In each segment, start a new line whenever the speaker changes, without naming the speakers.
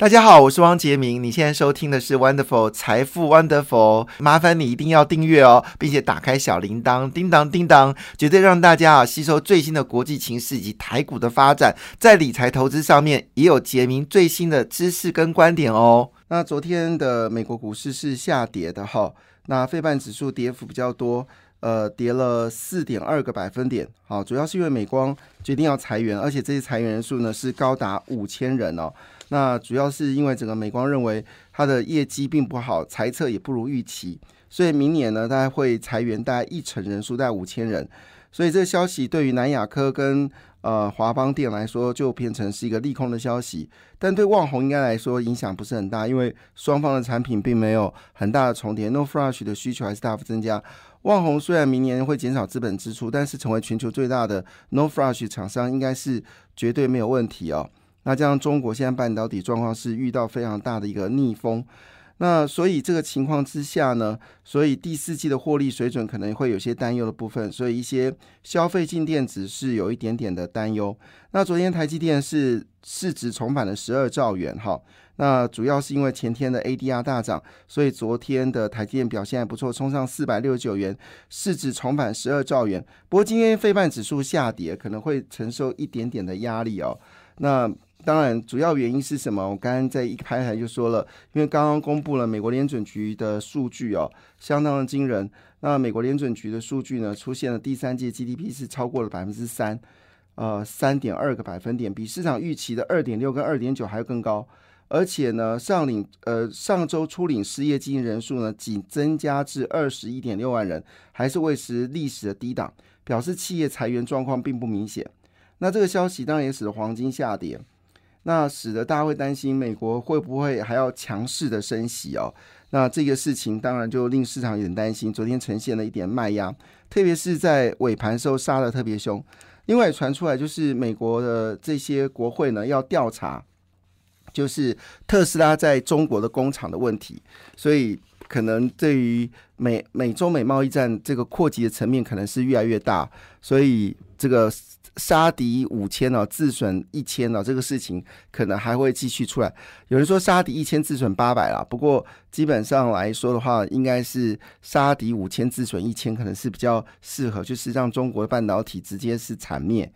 大家好，我是汪杰明。你现在收听的是 Wonderful 财富 Wonderful，麻烦你一定要订阅哦，并且打开小铃铛，叮当叮当，绝对让大家啊吸收最新的国际情势以及台股的发展，在理财投资上面也有杰明最新的知识跟观点哦。那昨天的美国股市是下跌的哈，那费半指数跌幅比较多，呃，跌了四点二个百分点。好，主要是因为美光决定要裁员，而且这些裁员人数呢是高达五千人哦。那主要是因为整个美光认为它的业绩并不好，财测也不如预期，所以明年呢，大概会裁员大概一成人数，大概五千人。所以这个消息对于南亚科跟呃华邦电来说，就变成是一个利空的消息。但对旺宏应该来说影响不是很大，因为双方的产品并没有很大的重叠，No Flash 的需求还是大幅增加。旺宏虽然明年会减少资本支出，但是成为全球最大的 No Flash 厂商，应该是绝对没有问题哦。那这样，中国现在半导体状况是遇到非常大的一个逆风。那所以这个情况之下呢，所以第四季的获利水准可能会有些担忧的部分。所以一些消费性电子是有一点点的担忧。那昨天台积电是市值重返了十二兆元哈。那主要是因为前天的 ADR 大涨，所以昨天的台积电表现还不错，冲上四百六十九元，市值重返十二兆元。不过今天费半指数下跌，可能会承受一点点的压力哦。那当然，主要原因是什么？我刚刚在一开台就说了，因为刚刚公布了美国联准局的数据哦，相当的惊人。那美国联准局的数据呢，出现了第三届 GDP 是超过了百分之三，呃，三点二个百分点，比市场预期的二点六跟二点九还要更高。而且呢，上领呃上周初领失业金人数呢，仅增加至二十一点六万人，还是维持历史的低档，表示企业裁员状况并不明显。那这个消息当然也使得黄金下跌。那使得大家会担心美国会不会还要强势的升息哦？那这个事情当然就令市场有点担心。昨天呈现了一点卖压，特别是在尾盘时候杀的特别凶。另外传出来就是美国的这些国会呢要调查，就是特斯拉在中国的工厂的问题，所以可能对于美美中美贸易战这个扩及的层面可能是越来越大，所以这个。杀敌五千哦，自损一千哦，这个事情可能还会继续出来。有人说杀敌一千，自损八百啦，不过基本上来说的话，应该是杀敌五千，自损一千，可能是比较适合，就是让中国的半导体直接是惨灭。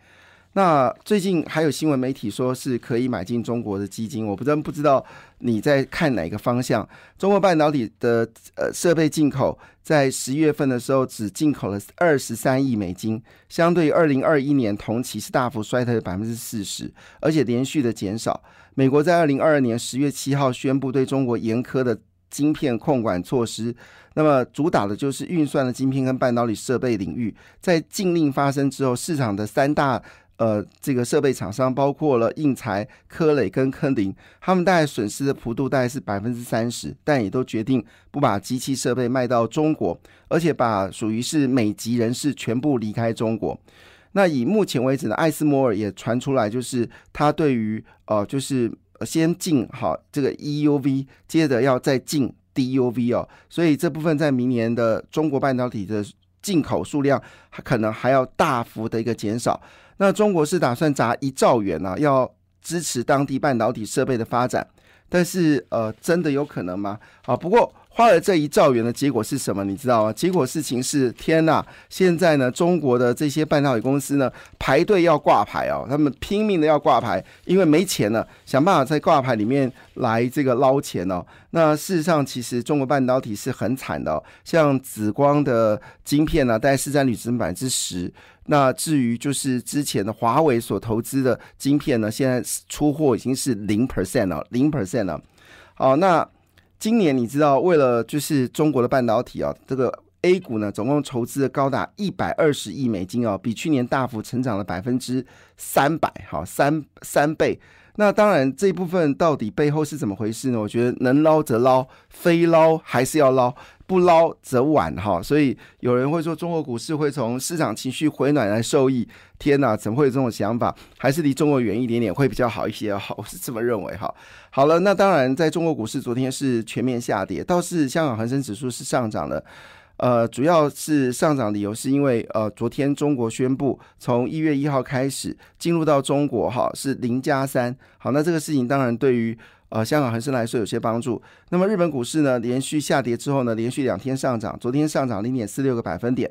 那最近还有新闻媒体说是可以买进中国的基金，我不知道不知道你在看哪个方向？中国半导体的呃设备进口在十一月份的时候只进口了二十三亿美金，相对于二零二一年同期是大幅衰退百分之四十，而且连续的减少。美国在二零二二年十月七号宣布对中国严苛的晶片控管措施，那么主打的就是运算的晶片跟半导体设备领域。在禁令发生之后，市场的三大呃，这个设备厂商包括了应材、科磊跟科林，他们大概损失的幅度大概是百分之三十，但也都决定不把机器设备卖到中国，而且把属于是美籍人士全部离开中国。那以目前为止呢，艾斯摩尔也传出来，就是他对于呃，就是先进好这个 EUV，接着要再进 DUV 哦，所以这部分在明年的中国半导体的进口数量，可能还要大幅的一个减少。那中国是打算砸一兆元呢，要支持当地半导体设备的发展，但是呃，真的有可能吗？啊，不过。花了这一兆元的结果是什么？你知道吗？结果事情是天呐！现在呢，中国的这些半导体公司呢，排队要挂牌哦，他们拼命的要挂牌，因为没钱了，想办法在挂牌里面来这个捞钱哦。那事实上，其实中国半导体是很惨的，像紫光的晶片呢，大概市占率只百分之十。那至于就是之前的华为所投资的晶片呢，现在出货已经是零 percent 了，零 percent 了。好，那。今年你知道，为了就是中国的半导体啊，这个 A 股呢，总共筹资高达一百二十亿美金哦，比去年大幅成长了百分之三百，好三三倍。那当然，这部分到底背后是怎么回事呢？我觉得能捞则捞，非捞还是要捞，不捞则晚哈。所以有人会说，中国股市会从市场情绪回暖来受益。天哪，怎么会有这种想法？还是离中国远一点点会比较好一些？好，我是这么认为哈。好了，那当然，在中国股市昨天是全面下跌，倒是香港恒生指数是上涨了。呃，主要是上涨理由是因为呃，昨天中国宣布从一月一号开始进入到中国哈是零加三，好，那这个事情当然对于
呃香港恒生来说有些帮助。那么日本股市呢，连续下跌之后呢，连续两天上涨，昨天上涨零点四六个百分点。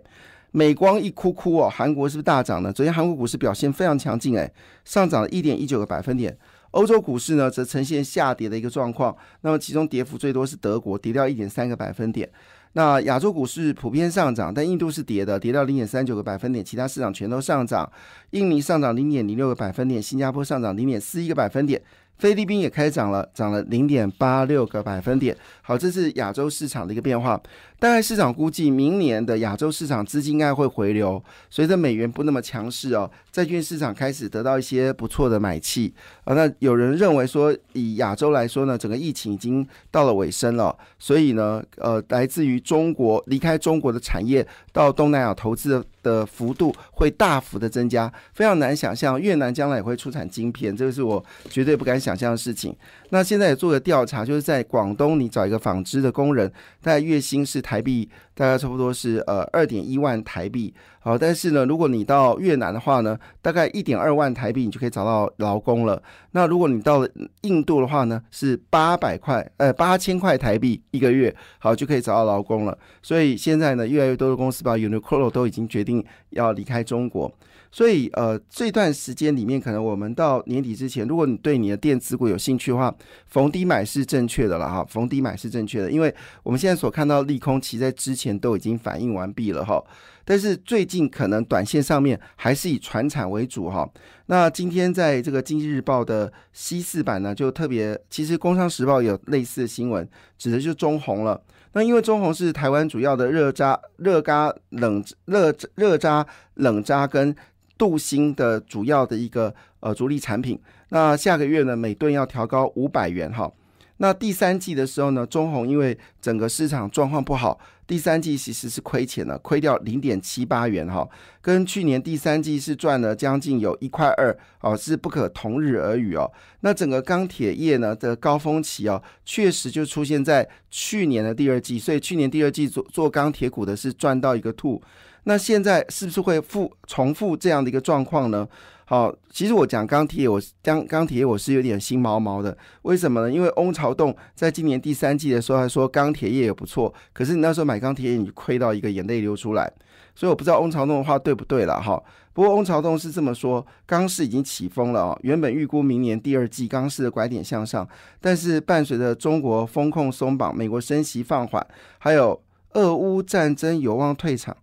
美光一哭哭哦，韩国是不是大涨呢？昨天韩国股市表现非常强劲，诶，上涨了一点一九个百分点。欧洲股市呢，则呈现下跌的一个状况。那么其中跌幅最多是德国，跌掉一点三个百分点。那亚洲股市普遍上涨，但印度是跌的，跌到零点三九个百分点。其他市场全都上涨，印尼上涨零点零六个百分点，新加坡上涨零点四一个百分点。菲律宾也开涨了，涨了零点八六个百分点。好，这是亚洲市场的一个变化。大概市场估计，明年的亚洲市场资金应该会回流，随着美元不那么强势哦，债券市场开始得到一些不错的买气啊。那有人认为说，以亚洲来说呢，整个疫情已经到了尾声了，所以呢，呃，来自于中国离开中国的产业到东南亚投资的。幅度会大幅的增加，非常难想象。越南将来也会出产晶片，这个是我绝对不敢想象的事情。那现在也做个调查，就是在广东，你找一个纺织的工人，大概月薪是台币，大概差不多是呃二点一万台币。好，但是呢，如果你到越南的话呢，大概一点二万台币，你就可以找到劳工了。那如果你到了印度的话呢，是八百块，呃八千块台币一个月，好就可以找到劳工了。所以现在呢，越来越多的公司，包括 Uniqlo 都已经决定要离开中国。所以呃，这段时间里面，可能我们到年底之前，如果你对你的电子股有兴趣的话，逢低买是正确的了哈，逢低买是正确的，因为我们现在所看到利空，其在之前都已经反应完毕了哈。但是最近可能短线上面还是以船产为主哈。那今天在这个经济日报的西四版呢，就特别，其实工商时报有类似的新闻，指的就是中红了。那因为中红是台湾主要的热渣、热轧冷热热渣冷渣跟镀锌的主要的一个呃主力产品。那下个月呢，每吨要调高五百元哈。那第三季的时候呢，中红因为整个市场状况不好，第三季其实是亏钱了，亏掉零点七八元哈，跟去年第三季是赚了将近有一块二哦，是不可同日而语哦。那整个钢铁业呢的高峰期哦，确实就出现在去年的第二季，所以去年第二季做做钢铁股的是赚到一个吐。那现在是不是会复重复这样的一个状况呢？好，其实我讲钢铁，我钢钢铁我是有点心毛毛的。为什么呢？因为翁朝栋在今年第三季的时候还说钢铁业也不错，可是你那时候买钢铁业，你亏到一个眼泪流出来。所以我不知道翁朝栋的话对不对了哈。不过翁朝栋是这么说，钢市已经起风了哦。原本预估明年第二季钢市的拐点向上，但是伴随着中国风控松绑、美国升息放缓，还有俄乌战争有望退场。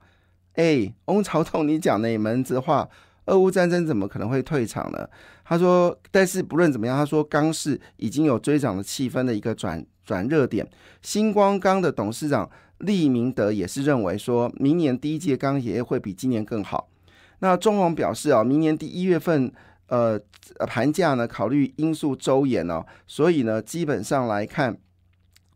哎，翁朝栋，你讲哪门子话。俄乌战争怎么可能会退场呢？他说，但是不论怎么样，他说钢市已经有追涨的气氛的一个转转热点。星光钢的董事长利明德也是认为，说明年第一届钢铁业会比今年更好。那中红表示啊，明年第一月份呃盘价呢，考虑因素周延哦，所以呢，基本上来看。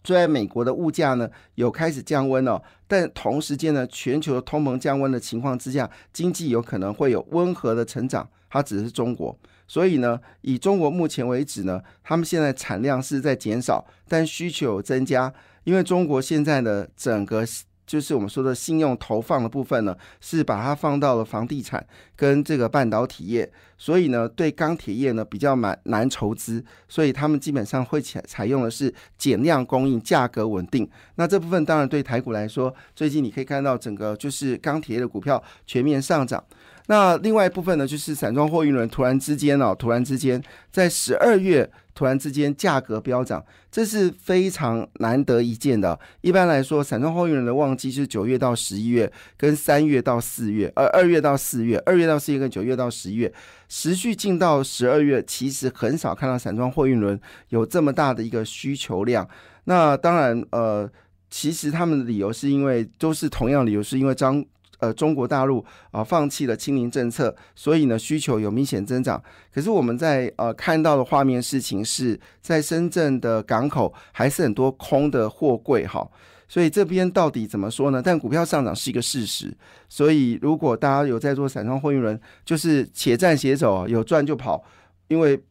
虽然美国的物价呢有开始降温了，但同时间呢，全球的通膨降温的情况之下，经济有可能会有温和的成长。它只是中国，所以呢，以中国目前为止呢，他们现在产量是在减少，但需求增加，因为中国现在的整个。就是我们说的信用投放的部分呢，是把它放到了房地产跟这个半导体业，所以呢，对钢铁业呢比较难难筹资，所以他们基本上会采采用的是减量供应，价格稳定。那这部分当然对台股来说，最近你可以看到整个就是钢铁业的股票全面上涨。那另外一部分呢，就是散装货运轮突然之间哦，突然之间在十二月突然之间价格飙涨，这是非常难得一见的。一般来说，散装货运轮的旺季是九月到十一月，跟三月到四月，呃，二月到四月，二月到四月跟九月到十一月，持续进到十二月，其实很少看到散装货运轮有这么大的一个需求量。那当然，呃，其实他们的理由是因为都是同样理由，是因为张。呃，中国大陆啊，放弃了清零政策，所以呢，需求有明显增长。可是我们在呃看到的画面事情是在深圳的港口还是很多空的货柜哈，所以这边到底怎么说呢？但股票上涨是一个事实，所以如果大家有在做散装货运轮，就是且战且走，有赚就跑，因为。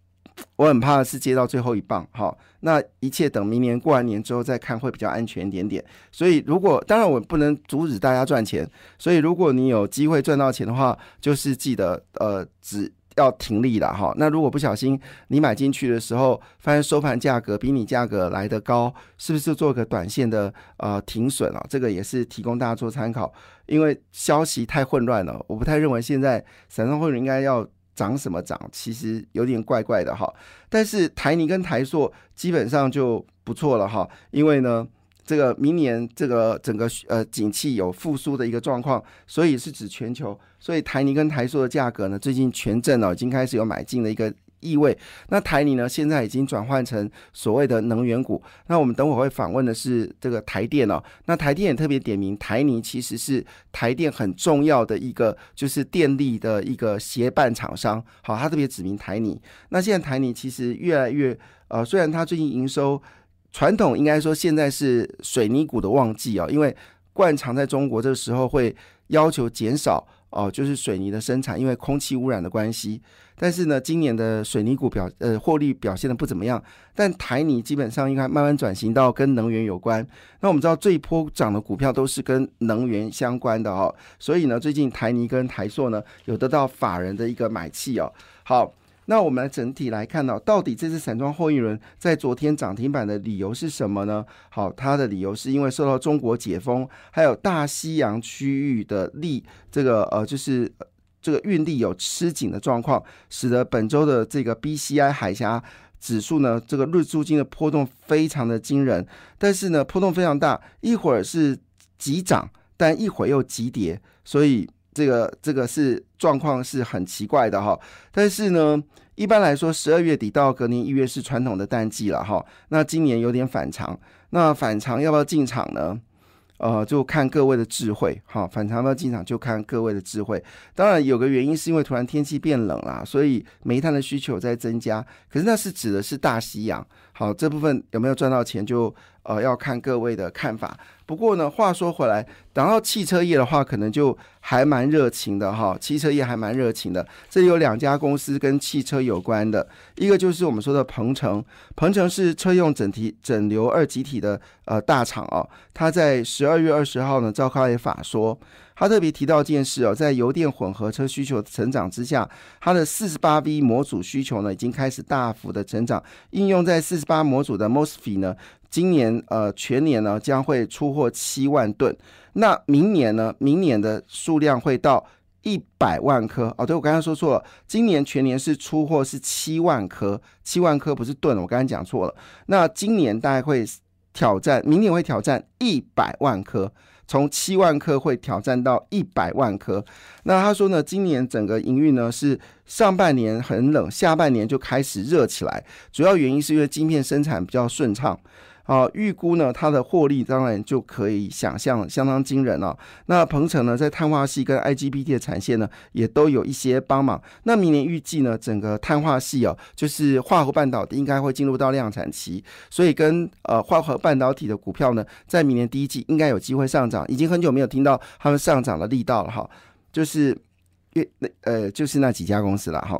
我很怕是接到最后一棒，哈，那一切等明年过完年之后再看会比较安全一点点。所以如果当然我不能阻止大家赚钱，所以如果你有机会赚到钱的话，就是记得呃只要停利了哈。那如果不小心你买进去的时候，发现收盘价格比你价格来得高，是不是做个短线的呃停损啊？这个也是提供大家做参考，因为消息太混乱了，我不太认为现在散装货运应该要涨什么涨，其实有点怪怪的哈。但是台泥跟台塑基本上就不错了哈，因为呢。这个明年这个整个呃景气有复苏的一个状况，所以是指全球，所以台泥跟台塑的价格呢，最近全镇哦已经开始有买进的一个意味。那台泥呢，现在已经转换成所谓的能源股。那我们等会会访问的是这个台电哦。那台电也特别点名，台泥其实是台电很重要的一个就是电力的一个协办厂商。好，他特别指明台泥。那现在台泥其实越来越呃，虽然它最近营收。传统应该说现在是水泥股的旺季啊，因为惯常在中国这个时候会要求减少哦，就是水泥的生产，因为空气污染的关系。但是呢，今年的水泥股表呃获利表现的不怎么样，但台泥基本上应该慢慢转型到跟能源有关。那我们知道这一波涨的股票都是跟能源相关的哦，所以呢，最近台泥跟台塑呢有得到法人的一个买气哦。好。那我们整体来看到，到底这次散装货运轮在昨天涨停板的理由是什么呢？好，它的理由是因为受到中国解封，还有大西洋区域的力，这个呃，就是这个运力有吃紧的状况，使得本周的这个 BCI 海峡指数呢，这个日租金的波动非常的惊人，但是呢，波动非常大，一会儿是急涨，但一会儿又急跌，所以。这个这个是状况是很奇怪的哈，但是呢，一般来说，十二月底到隔年一月是传统的淡季了哈。那今年有点反常，那反常要不要进场呢？呃，就看各位的智慧哈。反常要不要进场，就看各位的智慧。当然，有个原因是因为突然天气变冷了，所以煤炭的需求在增加。可是那是指的是大西洋。好，这部分有没有赚到钱，就呃要看各位的看法。不过呢，话说回来，等到汽车业的话，可能就还蛮热情的哈。汽车业还蛮热情的。这里有两家公司跟汽车有关的，一个就是我们说的鹏程，鹏程是车用整体整流二极体的呃大厂哦。它在十二月二十号呢召开法说，他特别提到一件事哦，在油电混合车需求成长之下，它的四十八 V 模组需求呢已经开始大幅的成长，应用在四十八模组的 MOSFET 呢。今年呃全年呢将会出货七万吨，那明年呢？明年的数量会到一百万颗哦。对我刚刚说错了，今年全年是出货是七万颗，七万颗不是吨，我刚刚讲错了。那今年大概会挑战，明年会挑战一百万颗，从七万颗会挑战到一百万颗。那他说呢，今年整个营运呢是上半年很冷，下半年就开始热起来，主要原因是因为晶片生产比较顺畅。好，预估呢，它的获利当然就可以想象相当惊人了。那鹏程呢，在碳化系跟 IGBT 的产线呢，也都有一些帮忙。那明年预计呢，整个碳化系哦，就是化合半导体应该会进入到量产期，所以跟呃化合半导体的股票呢，在明年第一季应该有机会上涨。已经很久没有听到他们上涨的力道了哈，就是越那呃，就是那几家公司了哈。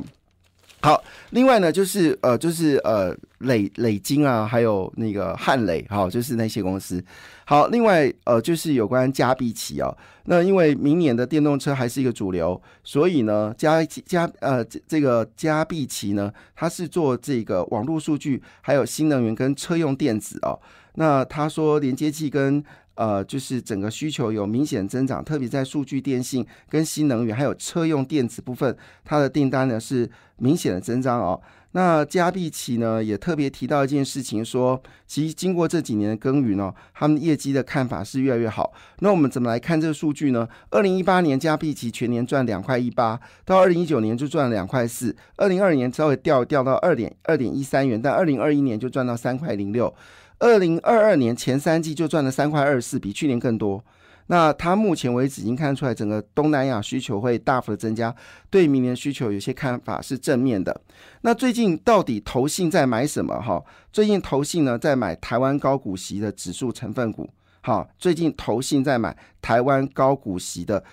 好，另外呢，就是呃，就是呃，磊磊晶啊，还有那个汉磊，好，就是那些公司。好，另外呃，就是有关加必奇啊，那因为明年的电动车还是一个主流，所以呢，加加呃，这个加必奇呢，它是做这个网络数据，还有新能源跟车用电子哦。那他说连接器跟呃，就是整个需求有明显增长，特别在数据电信、跟新能源还有车用电子部分，它的订单呢是明显的增长哦。那加必奇呢也特别提到一件事情，说其实经过这几年的耕耘哦，他们业绩的看法是越来越好。那我们怎么来看这个数据呢？二零一八年加必奇全年赚两块一八，到二零一九年就赚了两块四，二零二年稍微掉掉到二点二点一三元，但二零二一年就赚到三块零六。二零二二年前三季就赚了三块二四，比去年更多。那他目前为止已经看出来，整个东南亚需求会大幅的增加，对明年需求有些看法是正面的。那最近到底投信在买什么？哈，最近投信呢在买台湾高股息的指数成分股。好，最近投信在买台湾高股息的。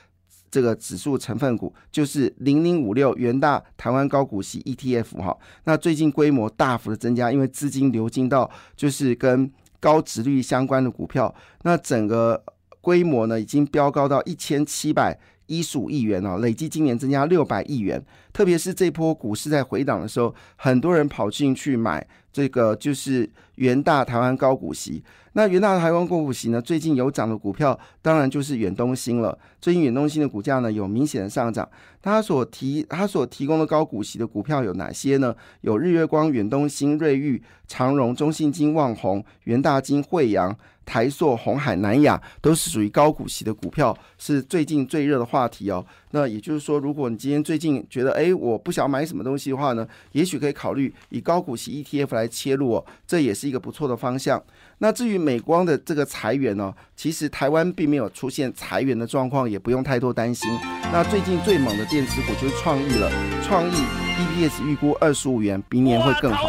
这个指数成分股就是零零五六元大台湾高股息 ETF 哈，那最近规模大幅的增加，因为资金流进到就是跟高值率相关的股票，那整个规模呢已经飙高到一千七百一十五亿元哦，累计今年增加六百亿元。特别是这波股市在回档的时候，很多人跑进去买这个就是元大台湾高股息。那元大台湾高股息呢，最近有涨的股票，当然就是远东新了。最近远东新的股价呢有明显的上涨。它所提它所提供的高股息的股票有哪些呢？有日月光、远东新、瑞昱、长荣、中信金、旺宏、元大金、惠阳。台塑、红海、南亚都是属于高股息的股票，是最近最热的话题哦。那也就是说，如果你今天最近觉得，哎，我不想买什么东西的话呢，也许可以考虑以高股息 ETF 来切入哦，这也是一个不错的方向。那至于美光的这个裁员呢，其实台湾并没有出现裁员的状况，也不用太多担心。那最近最猛的电子股就是创意了，创意 EPS 预估二十五元，明年会更好。